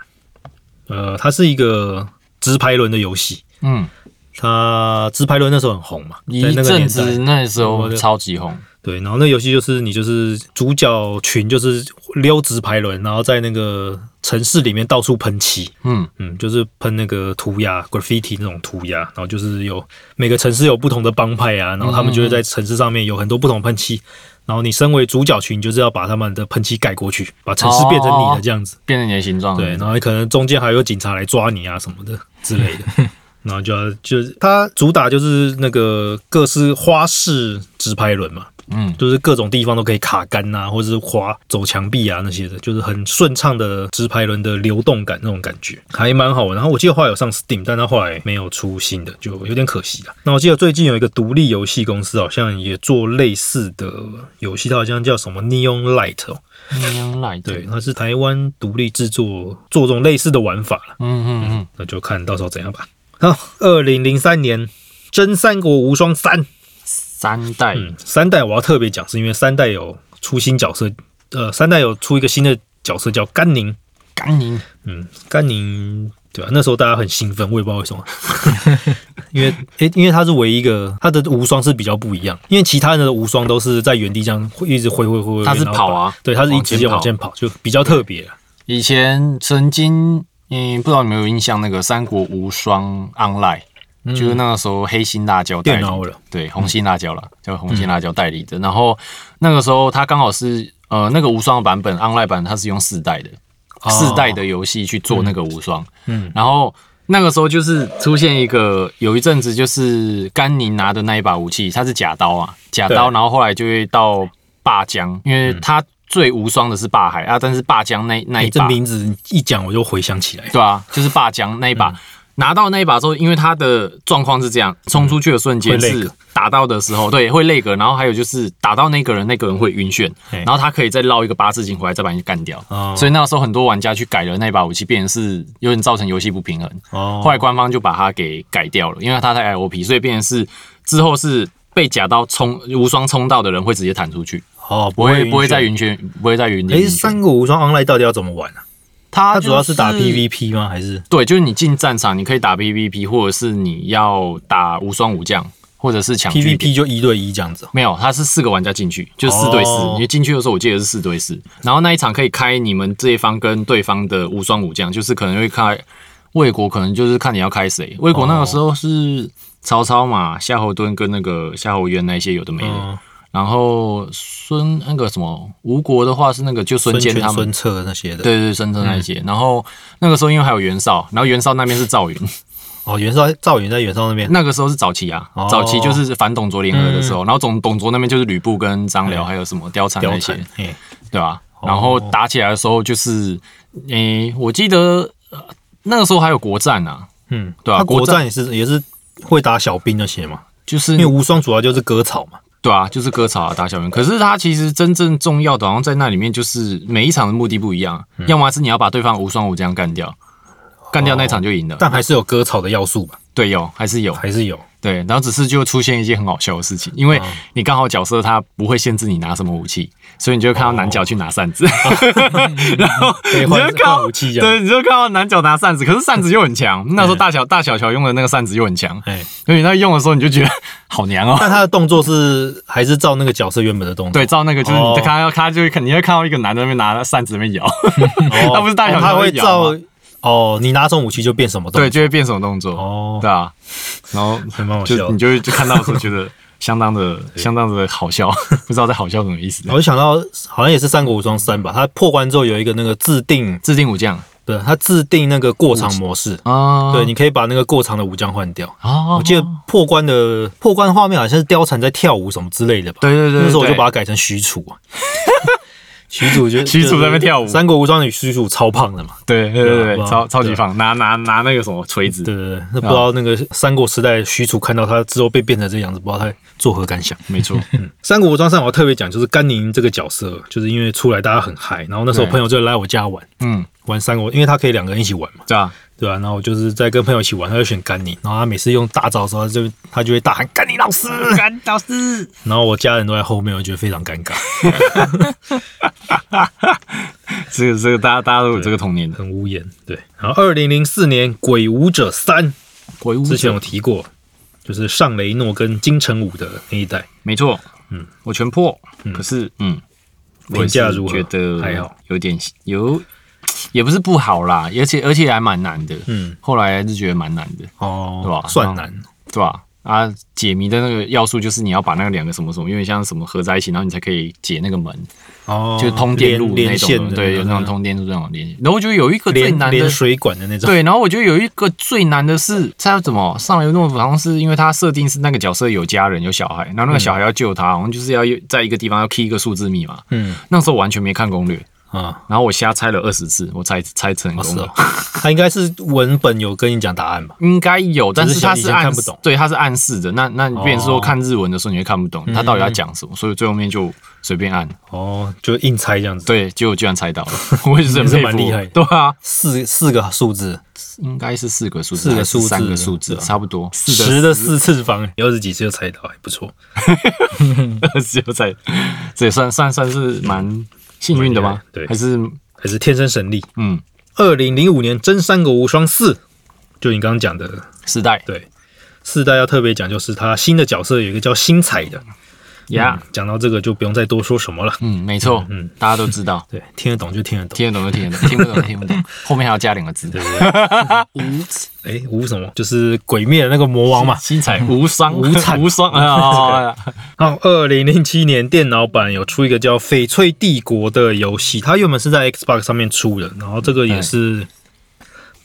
呃，它是一个直排轮的游戏。嗯，它直排轮那时候很红嘛，在一阵子代，那时候超级红。对，然后那游戏就是你就是主角群就是溜直排轮，然后在那个城市里面到处喷漆，嗯，嗯，就是喷那个涂鸦 graffiti 那种涂鸦，然后就是有每个城市有不同的帮派啊，然后他们就会在城市上面有很多不同喷漆，然后你身为主角群，就是要把他们的喷漆盖过去，把城市变成你的这样子。变成你的形状。对，然后你可能中间还有警察来抓你啊什么的之类的。然后就要就是它主打就是那个各式花式直排轮嘛，嗯，就是各种地方都可以卡杆啊，或者是滑走墙壁啊那些的，就是很顺畅的直排轮的流动感那种感觉，还蛮好玩。然后我记得后来有上 Steam，但它后来没有出新的，就有点可惜了。那我记得最近有一个独立游戏公司好像也做类似的游戏，它好像叫什么 Neon Light 哦，Neon Light。对，，它是台湾独立制作做这种类似的玩法了，嗯嗯嗯，那就看到时候怎样吧。好，二零零三年《真三国无双三》。三代。嗯，三代我要特别讲，是因为三代有出新角色，呃，三代有出一个新的角色叫甘宁，甘宁，嗯，甘宁对吧、那时候大家很兴奋，我也不知道为什么，因为诶、因为他是唯一一个他的无双是比较不一样，因为其他人的无双都是在原地这样会一直挥挥挥挥，他是跑啊对，他是一直接往前跑，就比较特别啊。以前曾经，嗯，不知道你们有没有印象，那个《三国无双 Online》。就是那个时候黑心辣椒代理对，红心辣椒了，叫红心辣椒代理的。然后那个时候它刚好是呃那个无双的版本 online 版，它是用四代的，四代的游戏去做那个无双。嗯，然后那个时候就是出现一个有一阵子就是甘宁拿的那一把武器，它是假刀啊，假刀，然后后来就会到霸江，因为他最无双的是霸海啊，但是霸江那那哎、一把，这名字一讲我就回想起来，对啊，就是霸江那一嗯把。拿到那一把之后，因为他的状况是这样，冲出去的瞬间是打到的时候，对，会累个，然后还有就是打到那个人，那个人会晕眩，然后他可以再绕一个八字形回来，再把你干掉。哦所以那个时候很多玩家去改了那把武器，变成是有点造成游戏不平衡。哦后来官方就把它给改掉了，因为它太 IOP，所以变成是之后是被假刀冲无双冲到的人会直接弹出去，哦，不会不会在在。云圈，不会在云哎、里。三个无双 online 到底要怎么玩啊？它它主要是打 PVP 吗？还是对，就是你进战场，你可以打 PVP，或者是你要打无双武将，或者是抢 PVP 就一对一这样子哦？没有，它是四个玩家进去，就四对四、哦你进去的时候，我记得是四对四。然后那一场可以开你们这一方跟对方的无双武将，就是可能会开魏国，可能就是看你要开谁。魏国那个时候是曹操嘛，夏侯惇跟那个夏侯渊那一些有的没的。嗯，然后孙那个什么吴国的话是那个就孙坚他们孙。策那些的。，对对对，孙策那一些，然后那个时候因为还有袁绍，然后袁绍那边是赵云，哦，袁绍赵云在袁绍那边。那个时候是早期啊，哦早期就是反董卓联合的时候，然后董董卓那边就是吕布跟张辽，嗯还有什么貂蝉那些对吧？然后打起来的时候就是，诶、我记得、呃那个时候还有国战啊，嗯，对啊国战也是也是会打小兵那些嘛，就是因为无双主要就是割草嘛。对啊，就是割草啊，打小人。可是他其实真正重要的，好像在那里面就是每一场的目的不一样，嗯要么是你要把对方无双武将干掉，干掉那场就赢了。但还是有割草的要素吧，对，有还是有还是有。对，然后只是就出现一些很好笑的事情，因哦为你刚好角色他不会限制你拿什么武器，所以你就会看到男角去拿扇子，然后你就看到换武器。对，你就看到男角拿扇子，可是扇子又很强。那时候大小大小乔用的那个扇子又很强，哎，所以你在用的时候你就觉得好娘哦。但他的动作是还是照那个角色原本的动作。对，照那个就是你看到他就会看，你会看到一个男的那边拿扇子那边摇，哦，他不是大小哦他会摇照哦，你拿什么武器就变什么动作？对，就会变什么动作，哦，对啊，然后很蛮好笑你。就会就看到的时候觉得相当的 相当的好笑，不知道在好笑什么意思。我就想到好像也是《三国无双三》吧，他破关之后有一个那个自定自定武将，对，它自定那个过场模式，啊，对，你可以把那个过场的武将换掉。啊，我记得破关的破关画面好像是貂蝉在跳舞什么之类的吧？对对对，那时候我就把它改成许褚啊。许褚就许褚在那边跳舞三国无双》里许褚超胖的嘛。对对对对，超超级胖，拿拿拿那个什么锤子，对对对，那不知道那个三国时代许褚看到他之后被变成这样子，不知道他作何感想。没错，《三国无双》上我要特别讲，就是甘宁这个角色，就是因为出来大家很嗨，然后那时候朋友就来我家玩嗯，玩三国，因为他可以两个人一起玩嘛，对啊，对啊、然后我就是在跟朋友一起玩，他就选甘宁，然后他每次用大招的时候，他就他就会大喊甘宁老师，干老师，然后我家人都在后面，我觉得非常尴尬，这个这个大家大家都有这个童年很无言。对，然后二零零四年《鬼舞者三》鬼屋之前有提过，就是上雷诺跟金城武的那一代，没错，嗯，我全破，可是嗯，我评价如何觉得还好，有点有，也不是不好啦，而且而且还蛮难的，嗯，后来是觉得蛮难的，哦，对吧？算难，对吧？啊，解谜的那个要素就是你要把那个两个什么什么，因为像什么合在一起，然后你才可以解那个门，哦，就是通电路那种的对，有那种通电路那种连线。然后我觉得有一个最难的，水管的那种，对，然后我觉得有一个最难的是，他怎么上来那种好像是因为他设定是那个角色有家人有小孩，然后那个小孩要救他，好像就是要在一个地方要 key 一个数字密码。嗯。那时候完全没看攻略，啊，然后我瞎猜了二十次，我猜猜成功了。他应该是文本有跟你讲答案吧？应该有，但是他是是暗以前看不懂。对，他是暗示的。那那你变成说哦看日文的时候，你会看不懂他到底要讲什么，所以最后面就随便按，哦，就硬猜这样子，，对，结果居然猜到了，我也是很也是佩服蛮厉害的。对啊，四四个数字，应该是四个数字，四个数字。三个数字，差不多。四十的四次方，二十几次就猜到，还不错。二十就猜，这也算算算是蛮幸运的吗？对。还是？还是天生神力。嗯，二零零五年《真三国无双四》，就你刚刚讲的，四代。对，四代要特别讲，就是他新的角色有一个叫星彩的，呀，讲到这个就不用再多说什么了。嗯，没错，嗯大家都知道，对，听得懂就听得懂。听得懂就听得懂，听不懂就听不懂，后面还要加两个字，对不对，无哎，无什么，就是鬼灭的那个魔王嘛。七彩无双，无惨无双啊！然后，二零零七年电脑版有出一个叫《翡翠帝国》的游戏，它原本是在 Xbox 上面出的，然后这个也是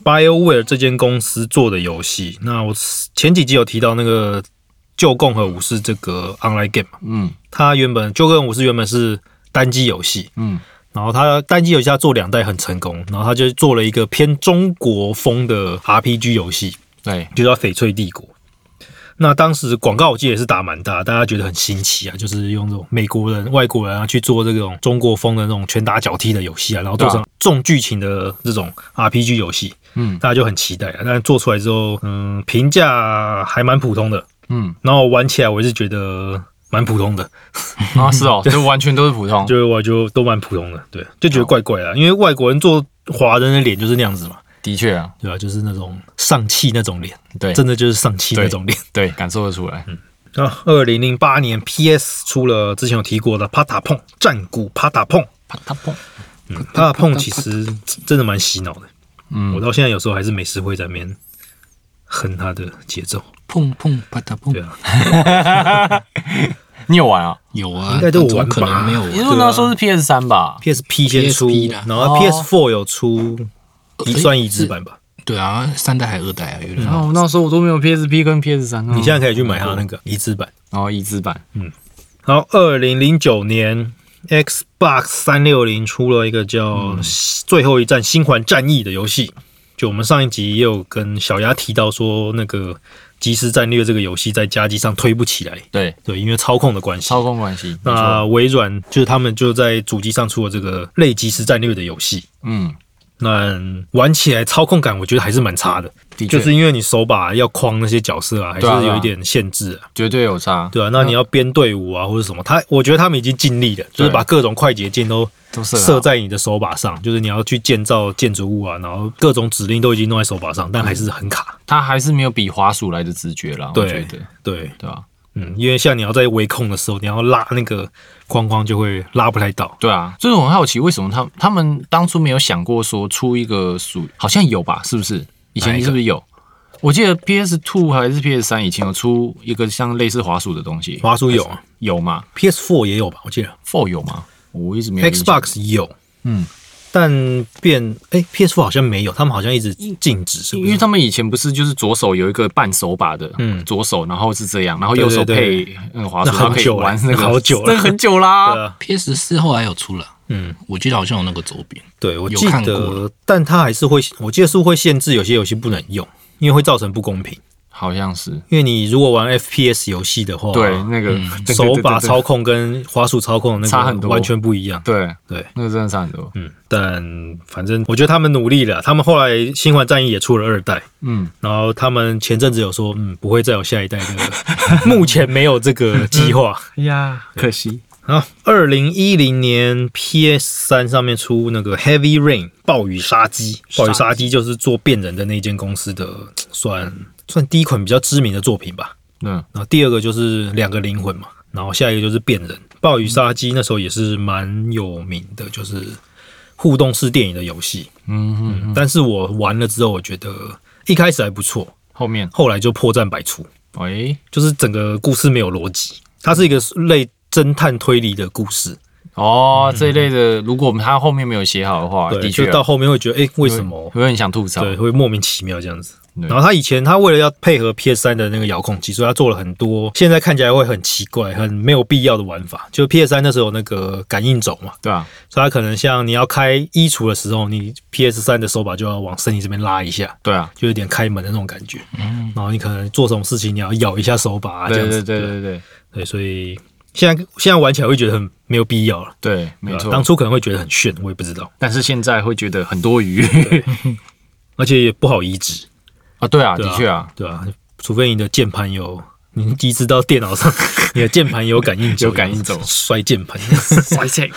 BioWare 这间公司做的游戏。那我前几集有提到那个《旧共和武士》这个 online game 嘛，嗯。它原本《旧共和武士》原本是单机游戏，嗯，然后它单机游戏它做两代很成功，然后它就做了一个偏中国风的 RPG 游戏，对，就叫《翡翠帝国》。那当时广告我记得也是打蛮大，大家觉得很新奇啊，就是用这种美国人、外国人啊去做这种中国风的那种拳打脚踢的游戏啊，然后做成重剧情的这种 RPG 游戏，嗯。大家就很期待啊。但做出来之后，嗯，评价还蛮普通的，嗯，然后玩起来我是觉得蛮普通的，啊是哦，就完全都是普通，就是我就都蛮普通的，对，就觉得怪怪的，因为外国人做华人的脸就是那样子嘛，的确啊，对啊、就是那种上气那种脸，对，真的就是上气那种脸。对，感受得出来，嗯。啊，二零零八年 PS 出了之前有提过的帕塔碰战鼓帕塔碰，啪嗒砰，帕塔碰其实真的蛮洗脑的，嗯。我嗯，到现在有时候还是没事会在那边哼它的节奏，碰碰啪嗒碰对，啊，你有玩啊？有啊，应该都有玩可能吧没有玩。因为那时候是 PS 三吧？PSP 先出 PSP 啦，然后哦。PS4 有出一算移植版吧，对啊，三代还二代啊，有点然后那时候我都没有 PSP 跟 PS 三，你现在可以去买它那个移植版。然后移植版，然后二零零九年 Xbox 三六零出了一个叫《最后一战星环战役》的游戏。就我们上一集也有跟小牙提到说，那个即时战略这个游戏在家机上推不起来，对，对，因为操控的关系。操控关系，那，微软就是他们就在主机上出了这个类即时战略的游戏。嗯，那玩起来操控感，我觉得还是蛮差的，的确。就是因为你手把要框那些角色啊，还是有一点限制啊。绝对有差，对啊，那你要编队伍啊，或者什么，他我觉得他们已经尽力了，就是把各种快捷键都都设在你的手把上，就是你要去建造建筑物啊，然后各种指令都已经弄在手把上，但还是很卡。它还是没有比滑鼠来的直觉啦，我对觉得，对，对吧？嗯，因为像你要在微控的时候，你要拉那个框框就会拉不太到。对啊，所以我很好奇，为什么他他们当初没有想过说出一个属，好像有吧？是不是？以前是不是有？我记得 PS Two 还是 PS 三以前有出一个像类似滑鼠的东西，滑鼠有啊有吗，PS4 也有吧？我记得？Four 有吗？我一直没有。Xbox 有，嗯，但变哎、p s 4好像没有，他们好像一直禁止，是不是？因为他们以前不是就是左手有一个半手把的，嗯，左手然后是这样，然后右手配嗯滑鼠，那然后可以很久玩那个，好久了 那很久啦。对啊，PS 四后来有出了，嗯，我记得好像有那个周边。对，我记有看过得，但它还是会，我记得是会限制有些游戏不能用，因为会造成不公平。好像是。因为你如果玩 FPS 游戏的话，对那个 手把操控跟滑鼠操控的那差很多。完全不一样。对对，那个真的差很多。嗯，但反正我觉得他们努力了，他们后来《新环战役》也出了二代，嗯，然后他们前阵子有说，嗯，不会再有下一代的，目前没有这个计划。哎 呀，可惜。啊，二零一零年 PS 三上面出那个 Heavy Rain 暴雨杀机，暴雨杀机就是做变人的那间公司的，算算第一款比较知名的作品吧。嗯，然后第二个就是两个灵魂嘛，然后下一个就是变人。暴雨杀机那时候也是蛮有名的，就是互动式电影的游戏。嗯嗯，但是我玩了之后，我觉得一开始还不错，后面后来就破绽百出，哎就是整个故事没有逻辑，它是一个类侦探推理的故事。哦这一类的，如果它后面没有写好的话，对，的确到后面会觉得，哎、为什么？会很想吐槽。对，会莫名其妙这样子。对然后他以前他为了要配合 PS 三的那个遥控器，所以他做了很多现在看起来会很奇怪、很没有必要的玩法。就 PS 三那时候有那个感应轴嘛，对啊，所以他可能像你要开衣橱的时候，你 PS 三的手把就要往身体这边拉一下，对啊，就有点开门的那种感觉。嗯，然后你可能做什么事情你要咬一下手把、啊、这样子。对对对对对，所以现在现在玩起来会觉得很没有必要了。对，没错。当初可能会觉得很炫，我也不知道，但是现在会觉得很多余 而且也不好移植。啊，对啊，对啊的确啊，对啊，除非你的键盘有，你移植到电脑上，你的键盘有感应轴，有感应轴摔键盘。塞塞。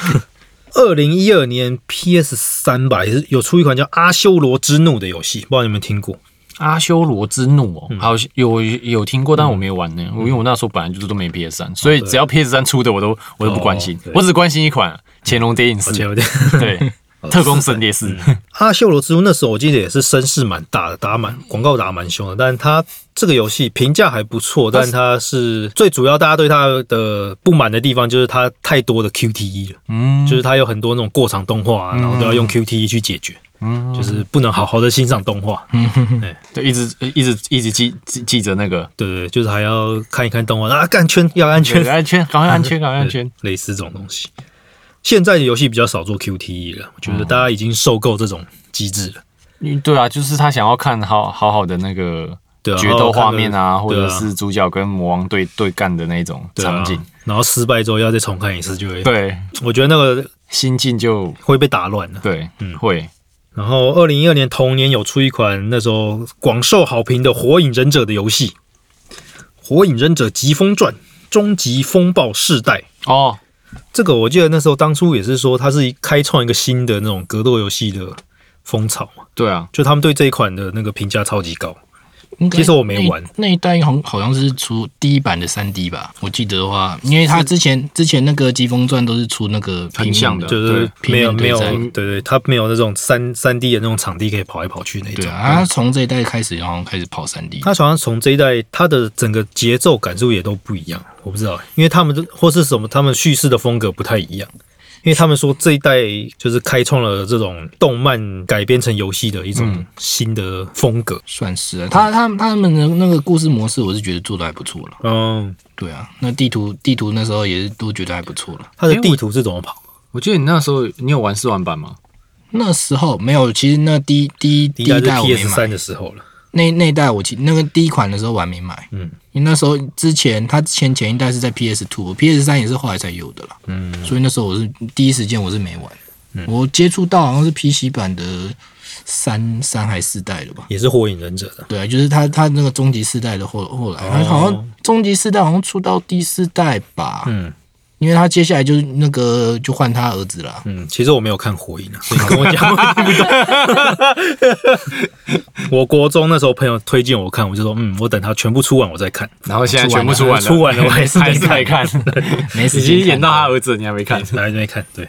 二零一二年 PS 三吧，也是有出一款叫《阿修罗之怒》的游戏，不知道你们听过？阿修罗之怒哦，嗯好像有有听过，但我没有玩呢。因为我那时候本来就是都没 PS 三，所以只要 PS 三出的我都我都不关心哦，我只关心一款《乾隆谍影四抱》，歉有点。对，特工神谍四，阿修罗之怒那时候我记得也是声势蛮大的，打蛮广告打蛮凶的，但是它这个游戏评价还不错，但它是最主要大家对它的不满的地方就是它太多的 QTE 了，嗯，就是它有很多那种过场动画、啊，然后都要用 QTE 去解决，嗯。就是不能好好的欣赏动画。嗯。对，一直一直一直记记记着那个。对对，对就是还要看一看动画啊，干圈要安全对，安全，赶快安全，赶快安全。类似这种东西。现在的游戏比较少做 QTE 了，我觉得大家已经受够这种机制了。嗯对啊，就是他想要看好好好的那个决斗画面啊，或者是主角跟魔王对对干的那种场景，然后失败之后要再重看一次，就会，对，我觉得那个心境就会被打乱了。对，嗯。会，然后二零一二年同年有出一款那时候广受好评的《火影忍者》的游戏，《火影忍者疾风传：终极风暴世代》。哦，这个我记得那时候当初也是说，它是开创一个新的那种格斗游戏的风潮嘛，对啊，就他们对这一款的那个评价超级高。应该其实我没玩那那一代好好像是出第一版的三 D 吧，我记得的话，因为他之前之前那个《疾风传》都是出那个平面很像的就是没有没有对，对对，它没有那种三三 D 的那种场地可以跑来跑去那种。对啊，他从这一代开始，然后开始跑三 D。他好像从这一代，他的整个节奏感受也都不一样，我不知道，因为他们的或是什么，他们叙事的风格不太一样。因为他们说这一代就是开创了这种动漫改编成游戏的一种新的风格。算是啊，他他他们的那个故事模式，我是觉得做的还不错了。嗯，对啊，那地图地图那时候也是都觉得还不错了。他的地图是怎么跑？我记得你那时候你有玩试玩版吗？那时候没有，其实那第一第一第一代我没 PS 买三，的时候了。那那一代我其那个第一款的时候我还没买，嗯，因为那时候之前他前前一代是在 PS Two，PS 三也是后来才有的啦，嗯，所以那时候我是第一时间我是没玩，我接触到好像是 PC 版的三三还四代了吧。也是火影忍者的。对啊，就是它它那个终极四代的后后来，他好像终极四代好像出到第四代吧，嗯因为他接下来就是那个就换他儿子了，嗯，其实我没有看火影啊，所以你跟我讲我听不懂。我国中那时候朋友推荐我看，我就说嗯，我等他全部出完我再看。然后现在全部出完了，出完了我还是还是没看，没 时已经间演到他儿子，你还没看？来没看对。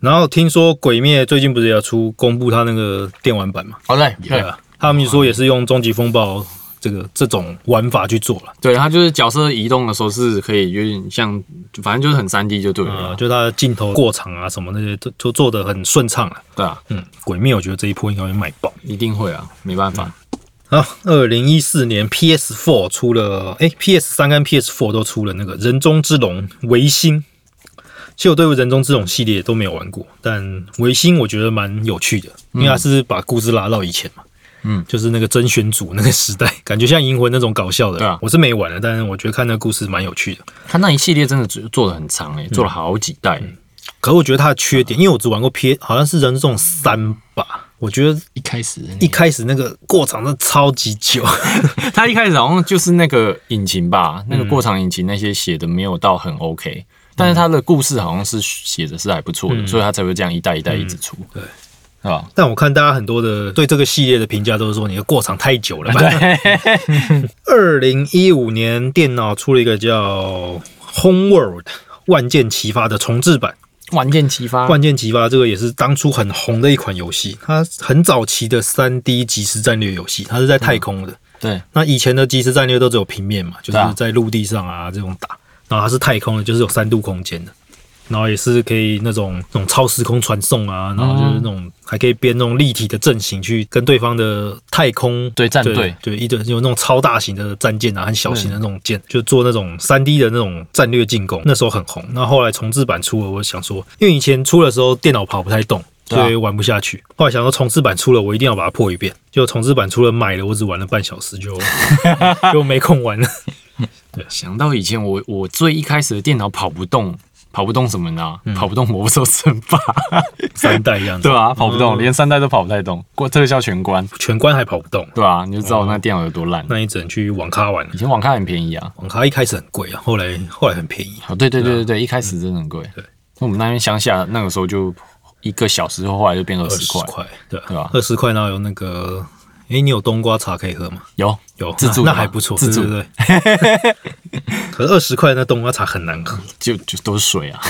然后听说《鬼灭》最近不是也要出公布他那个电玩版嘛？好嘞，对啊，他们说也是用终极风暴这个这种玩法去做了。对，它就是角色移动的时候是可以有点像，反正就是很三 D 就对呃，了。就它的镜头过场啊什么那些都都做的很顺畅了。对啊，嗯，鬼灭我觉得这一波应该会卖爆。一定会啊，没办法。好，二零一四年 PS Four 出了，哎，PS 三跟 PS Four 都出了那个《人中之龙》维新。其实我对于《人中之龙》系列都没有玩过，但维新我觉得蛮有趣的，因为它是把故事拉到以前嘛，嗯，就是那个甄选组那个时代，感觉像《银魂》那种搞笑的。对啊我是没玩的，但是我觉得看那个故事蛮有趣的。他那一系列真的做做的很长诶、做了好几代。可我觉得它的缺点，因为我只玩过 P，好像是《人种三》吧，我觉得一开始一开始那个过场真的超级久。他一开始好像就是那个引擎吧，那个过场引擎那些写的没有到很 OK，但是他的故事好像是写的是还不错的，所以他才会这样一代一代一直出。对。是吧？但我看大家很多的对这个系列的评价都是说你的过场太久了。对 二零一五年电脑出了一个叫《Homeworld》万箭齐发的重置版。万箭齐发，万箭齐发这个也是当初很红的一款游戏，它很早期的三 D 即时战略游戏，它是在太空的。对，那以前的即时战略都只有平面嘛，就是在陆地上啊这种打，然后它是太空的，就是有三度空间的，然后也是可以那种那种超时空传送啊，然后就是那种还可以编那种立体的阵型去跟对方的太空对战队对对一对有那种超大型的战舰啊，很小型的那种舰，就做那种三 D 的那种战略进攻，那时候很红。那后来重置版出了，我想说，因为以前出的时候电脑跑不太动。所以玩不下去，后来想说重置版出了，我一定要把它破一遍。就重置版出了，买了，我只玩了半小时就 就没空玩了。对想到以前我我最一开始的电脑跑不动，跑不动什么呢？跑不动魔兽争霸，三代这样子，对啊，跑不动，连三代都跑不太动，过特效全关，全关还跑不动，对啊，你就知道我那电脑有多烂。那你只能去网咖玩。以前网咖很便宜啊，网咖一开始很贵啊，后来后来很便宜。哦，对对对对对，一开始真的很贵。对，那我们那边乡下那个时候就一个小时后，后来就变二二十块，十块，对对吧二十块，然后有那个，诶，你有冬瓜茶可以喝吗？有有，自助那那还不错，自助对对对。可是二十块那冬瓜茶很难喝。就就都是水啊。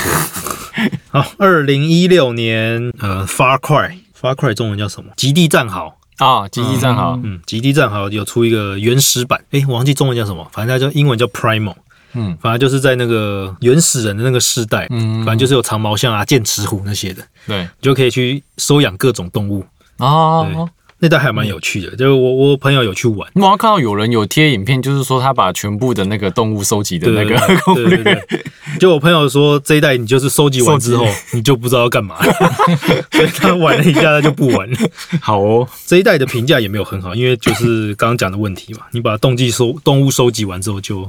好，二零一六年，呃，Far Cry，Far Cry 中文叫什么？极地战壕。啊，极地战壕，嗯，极地战壕有出一个原始版，诶，我忘记中文叫什么，反正它叫英文叫 Primal。嗯，反正就是在那个原始人的那个世代，嗯反正就是有长毛象啊、剑齿虎那些的，对你就可以去收养各种动物。哦。那代还蛮有趣的，就是我我朋友有去玩，我好像看到有人有贴影片，就是说他把全部的那个动物收集的那个对攻对对略，对，就我朋友说这一代你就是收集完之后，你就不知道要干嘛了，所以他玩了一下他就不玩了。好哦，这一代的评价也没有很好，因为就是刚刚讲的问题嘛，你把动物收动物收集完之后就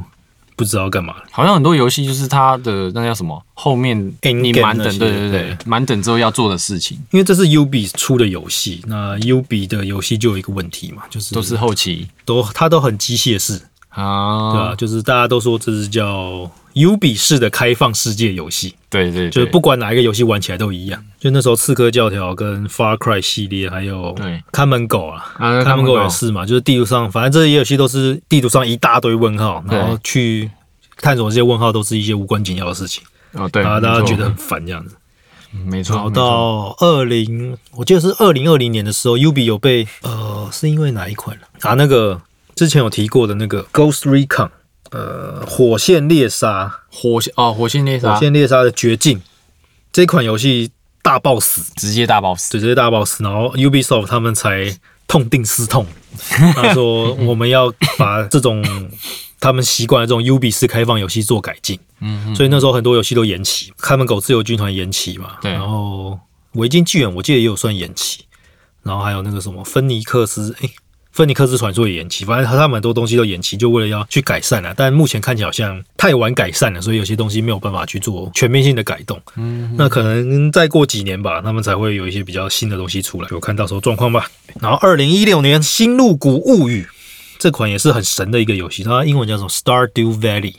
不知道干嘛。好像很多游戏就是它的那叫什么，后面你满等，对对对对，满等之后要做的事情。因为这是 UB 出的游戏，那 UB 的游戏就有一个问题嘛，就是都是后期。都它都很机械式，啊，对啊、就是大家都说这是叫 UB 式的开放世界游戏，对对，就是不管哪一个游戏玩起来都一样。就那时候刺客教条跟 Far Cry 系列，还有对看门狗啊，啊看门狗也是嘛，就是地图上，反正这些游戏都是地图上一大堆问号，然后去探索这些问号都是一些无关紧要的事情，哦对，然后大家觉得很烦这样子。没错，然后到二零，我记得是二零二零年的时候，UB 有被呃，是因为哪一款？了啊？那个之前有提过的那个 Ghost Recon，呃，火线猎杀，火线哦，火线猎杀。火线猎杀的绝境。这款游戏大爆死，直接大 boss，直接大爆死，然后 Ubisoft 他们才痛定思痛，他说我们要把这种他们习惯的这种 UB 式开放游戏做改进。嗯，所以那时候很多游戏都延期，看门狗自由军团延期嘛，对。然后维京纪元我记得也有算延期，然后还有那个什么芬尼克斯，诶，芬尼克斯传说也延期，反正他们很多东西都延期，就为了要去改善了。但目前看起来好像太晚改善了，所以有些东西没有办法去做全面性的改动。嗯，那可能再过几年吧，他们才会有一些比较新的东西出来，就看到时候状况吧。然后二零一六年《新入谷物语》这款也是很神的一个游戏，它英文叫做 Stardew Valley。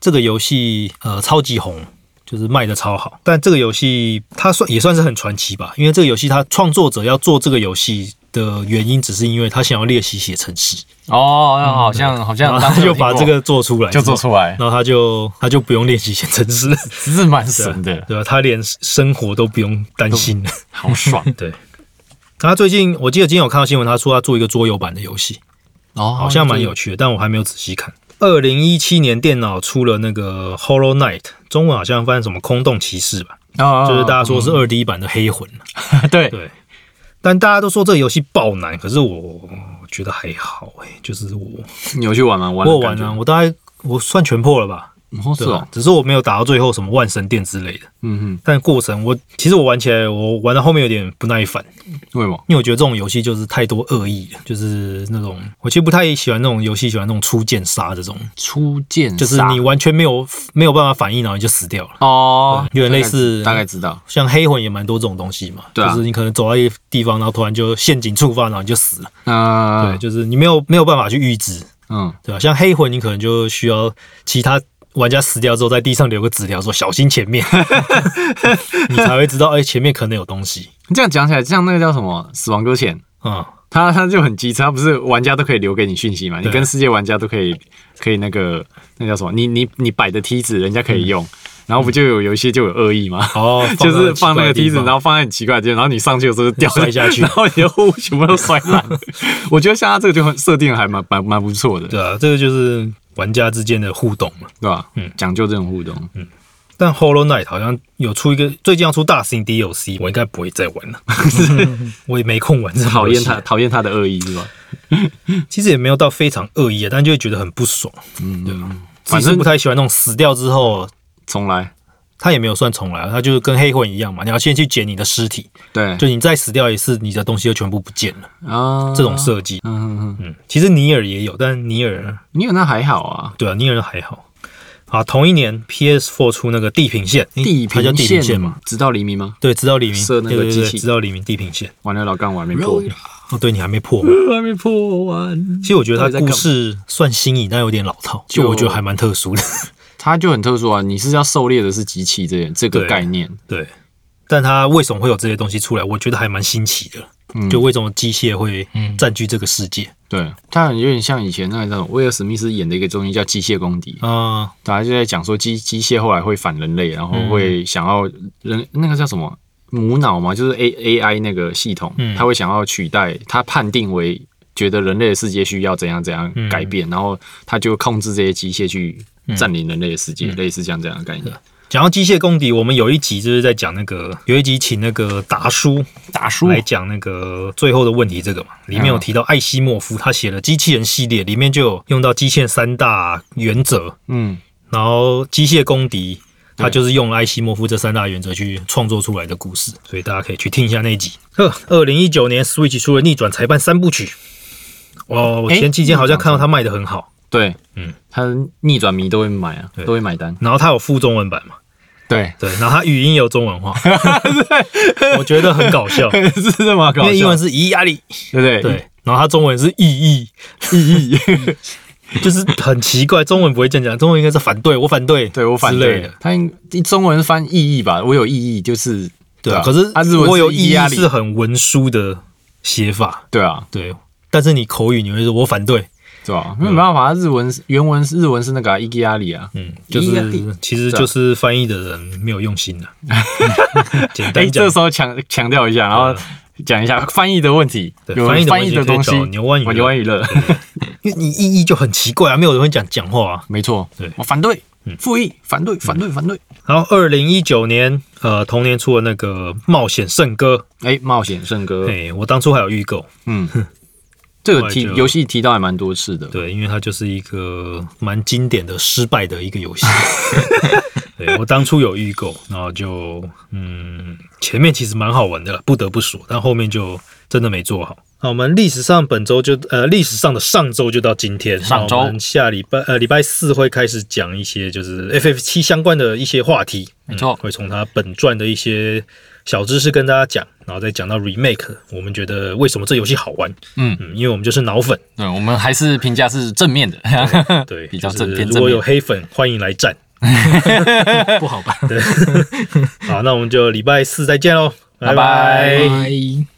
这个游戏呃超级红，就是卖的超好。但这个游戏它算也算是很传奇吧，因为这个游戏它创作者要做这个游戏的原因，只是因为他想要练习写程式，哦，那好像好像他就把这个做出来，就做出来，然后他就他就不用练习写程式，只是蛮神的，对吧？他连生活都不用担心。了。好爽，对，他最近我记得今天有看到新闻，他说他做一个桌游版的游戏，哦，好像蛮有趣的，但我还没有仔细看。二零一七年电脑出了那个《Hollow Knight》，中文好像翻译什么“空洞骑士”吧，哦就是大家说是二 D 版的黑魂。对。对，但大家都说这个游戏爆难，可是我觉得还好哎、就是我你有去玩吗？玩我有玩啊，我大概我算全破了吧，哦是？只是我没有打到最后什么万神殿之类的。嗯哼但过程我其实我玩起来，我玩到后面有点不耐烦，为什么？因为我觉得这种游戏就是太多恶意了，就是那种我其实不太喜欢那种游戏，喜欢那种出剑杀这种，初见就是你完全没有没有办法反应，然后你就死掉了。哦，有点类似大概知道。像黑魂也蛮多这种东西嘛，对啊就是你可能走到一个地方，然后突然就陷阱触发，然后你就死了。嗯，对，就是你没有没有办法去预知，嗯，对吧、像黑魂，你可能就需要其他玩家死掉之后，在地上留个纸条说小心前面，你才会知道，哎、前面可能有东西。这样讲起来，像那个叫什么《死亡搁浅》，嗯，他他就很机车，他不是玩家都可以留给你讯息嘛？你跟世界玩家都可以可以那个那叫什么？你你你摆的梯子，人家可以用，然后不就有有一些就有恶意吗？哦，就是放那个梯子，然后后放在很奇怪的地方，然后你上去的时候就掉摔下去然后你的货物全部都摔烂。我觉得像他这个就很设定得还蛮蛮蛮不错的，对啊，这个就是玩家之间的互动嘛。对吧？嗯讲究这种互动。嗯但 Hollow Knight 好像有出一个，最近要出大型 DLC，我应该不会再玩了，我也没空玩讨厌他，讨厌他的恶意是吧？其实也没有到非常恶意啊，但就会觉得很不爽。嗯，对，自己是反正不太喜欢那种死掉之后，重来。他也没有算重来，他就是跟黑魂一样嘛，你要先去捡你的尸体，对就你再死掉一次，你的东西就全部不见了。啊，这种设计，嗯嗯嗯，嗯，其实尼尔也有，但尼尔尼尔那还好啊。对啊，尼尔还好。啊，同一年 PS4 出那个地平线，诶地它叫地平线嘛？，直到黎明吗？对，直到黎明，射那个对对对机器直到黎明地平线。完了，老干我还没破，哦，对你还没破吗？还没破完。其实我觉得它故事算新颖，但有点老套，就就我觉得还蛮特殊的。它就很特殊啊，你是要狩猎的是机器这这个概念，对，但它为什么会有这些东西出来？我觉得还蛮新奇的。嗯。就为什么机械会占据这个世界。对，它有点像以前那种威尔史密斯演的一个综艺叫《机械公敌》，啊？大家就在讲说机机械后来会反人类，然后会想要人那个叫什么？母脑嘛，就是 A A I 那个系统，嗯。它会想要取代，它判定为觉得人类的世界需要怎样怎样嗯。改变，然后它就控制这些机械去占领人类的世界，类似像这样的概念。讲到机械公敌，我们有一集就是在讲那个，有一集请那个达叔达叔？来讲那个最后的问题这个嘛，里面有提到艾希莫夫他写了机器人系列，里面就有用到机械三大原则，嗯，然后机械公敌。他就是用艾希莫夫这三大原则去创作出来的故事，所以大家可以去听一下那一集。呵，二零一九年 Switch 出了《逆转裁判三部曲》，哦，我前几天好像看到他卖的很好，对，嗯。他，逆转迷都会买啊，对。都会买单。然后他有附中文版嘛，对，对，然后他语音也有中文化，我觉得很搞笑，是这么搞笑，因为英文是咿呀哩，对不对？对，然后他中文是意义，意义，就是很奇怪，中文不会这样讲，中文应该是反对，我反对，对我反之类的，。对它应中文是翻意义吧？我有意义，就是对啊，啊。可是他日文我有意义是压力。是很文书的写法，对啊，对，但是你口语你会说我反对，对吧？没有办法，它日文是原文是日文是那个啊伊基亚里啊，嗯，就是其实就是翻译的人没有用心的，简哎，单讲。这，时候强强调一下，然后讲一下翻译的问题，有翻译的翻译的东西牛湾娱乐牛湾娱乐，因为你意义就很奇怪啊，没有人会讲讲话啊。没错，对。我反对，复议，反对，反对，反对。然后二零一九年，呃，同年出了那个《冒险圣歌。哎，冒险圣》，歌，哎，我当初还有预购，嗯，这个提游戏提到还蛮多次的，对，因为它就是一个蛮经典的失败的一个游戏。对我当初有预购，然后就嗯，前面其实蛮好玩的了，不得不说，但后面就真的没做好。那，我们历史上本周就呃历史上的上周就到今天，上周下礼拜呃礼拜四会开始讲一些就是 FF 七相关的一些话题，没错嗯会从它本传的一些小知识跟大家讲，然后再讲到 remake，我们觉得为什么这游戏好玩，嗯嗯，因为我们就是脑粉，对，我们还是评价是正面的，对，比较正面如果有黑粉，欢迎来战。不好吧？对。好，那我们就礼拜四再见喽，拜拜拜拜。